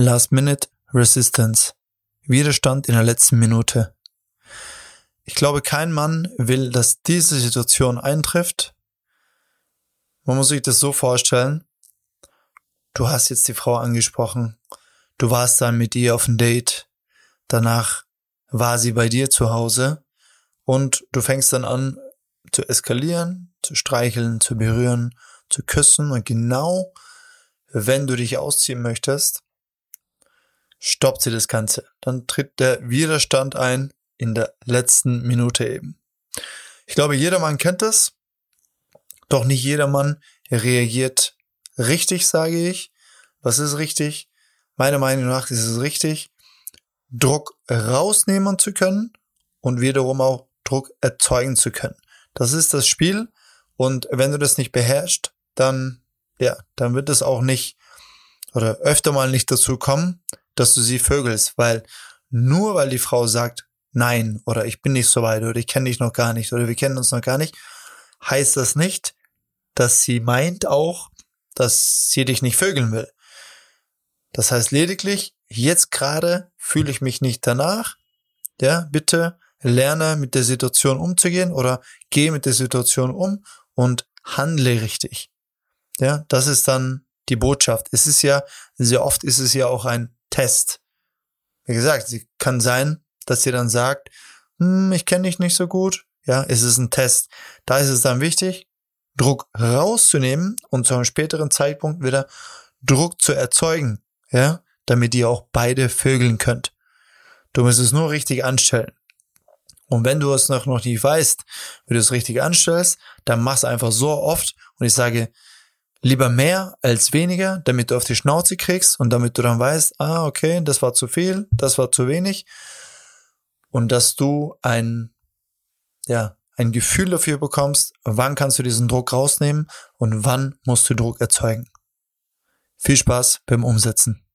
Last Minute Resistance. Widerstand in der letzten Minute. Ich glaube, kein Mann will, dass diese Situation eintrifft. Man muss sich das so vorstellen. Du hast jetzt die Frau angesprochen. Du warst dann mit ihr auf ein Date. Danach war sie bei dir zu Hause. Und du fängst dann an zu eskalieren, zu streicheln, zu berühren, zu küssen. Und genau wenn du dich ausziehen möchtest, stoppt sie das Ganze. Dann tritt der Widerstand ein in der letzten Minute eben. Ich glaube, jedermann kennt das, doch nicht jedermann reagiert richtig, sage ich. Was ist richtig? Meiner Meinung nach ist es richtig, Druck rausnehmen zu können und wiederum auch Druck erzeugen zu können. Das ist das Spiel und wenn du das nicht beherrschst, dann, ja, dann wird es auch nicht oder öfter mal nicht dazu kommen, dass du sie vögelst, weil nur weil die Frau sagt nein oder ich bin nicht so weit oder ich kenne dich noch gar nicht oder wir kennen uns noch gar nicht, heißt das nicht, dass sie meint auch, dass sie dich nicht vögeln will. Das heißt lediglich, jetzt gerade fühle ich mich nicht danach. Ja, bitte lerne mit der Situation umzugehen oder gehe mit der Situation um und handle richtig. Ja, das ist dann die Botschaft. Es ist ja, sehr oft ist es ja auch ein Test. Wie gesagt, sie kann sein, dass sie dann sagt, hm, ich kenne dich nicht so gut. Ja, es ist ein Test. Da ist es dann wichtig, Druck rauszunehmen und zu einem späteren Zeitpunkt wieder Druck zu erzeugen. Ja, damit ihr auch beide vögeln könnt. Du musst es nur richtig anstellen. Und wenn du es noch, noch nicht weißt, wie du es richtig anstellst, dann mach es einfach so oft. Und ich sage, Lieber mehr als weniger, damit du auf die Schnauze kriegst und damit du dann weißt, ah, okay, das war zu viel, das war zu wenig. Und dass du ein, ja, ein Gefühl dafür bekommst, wann kannst du diesen Druck rausnehmen und wann musst du Druck erzeugen. Viel Spaß beim Umsetzen.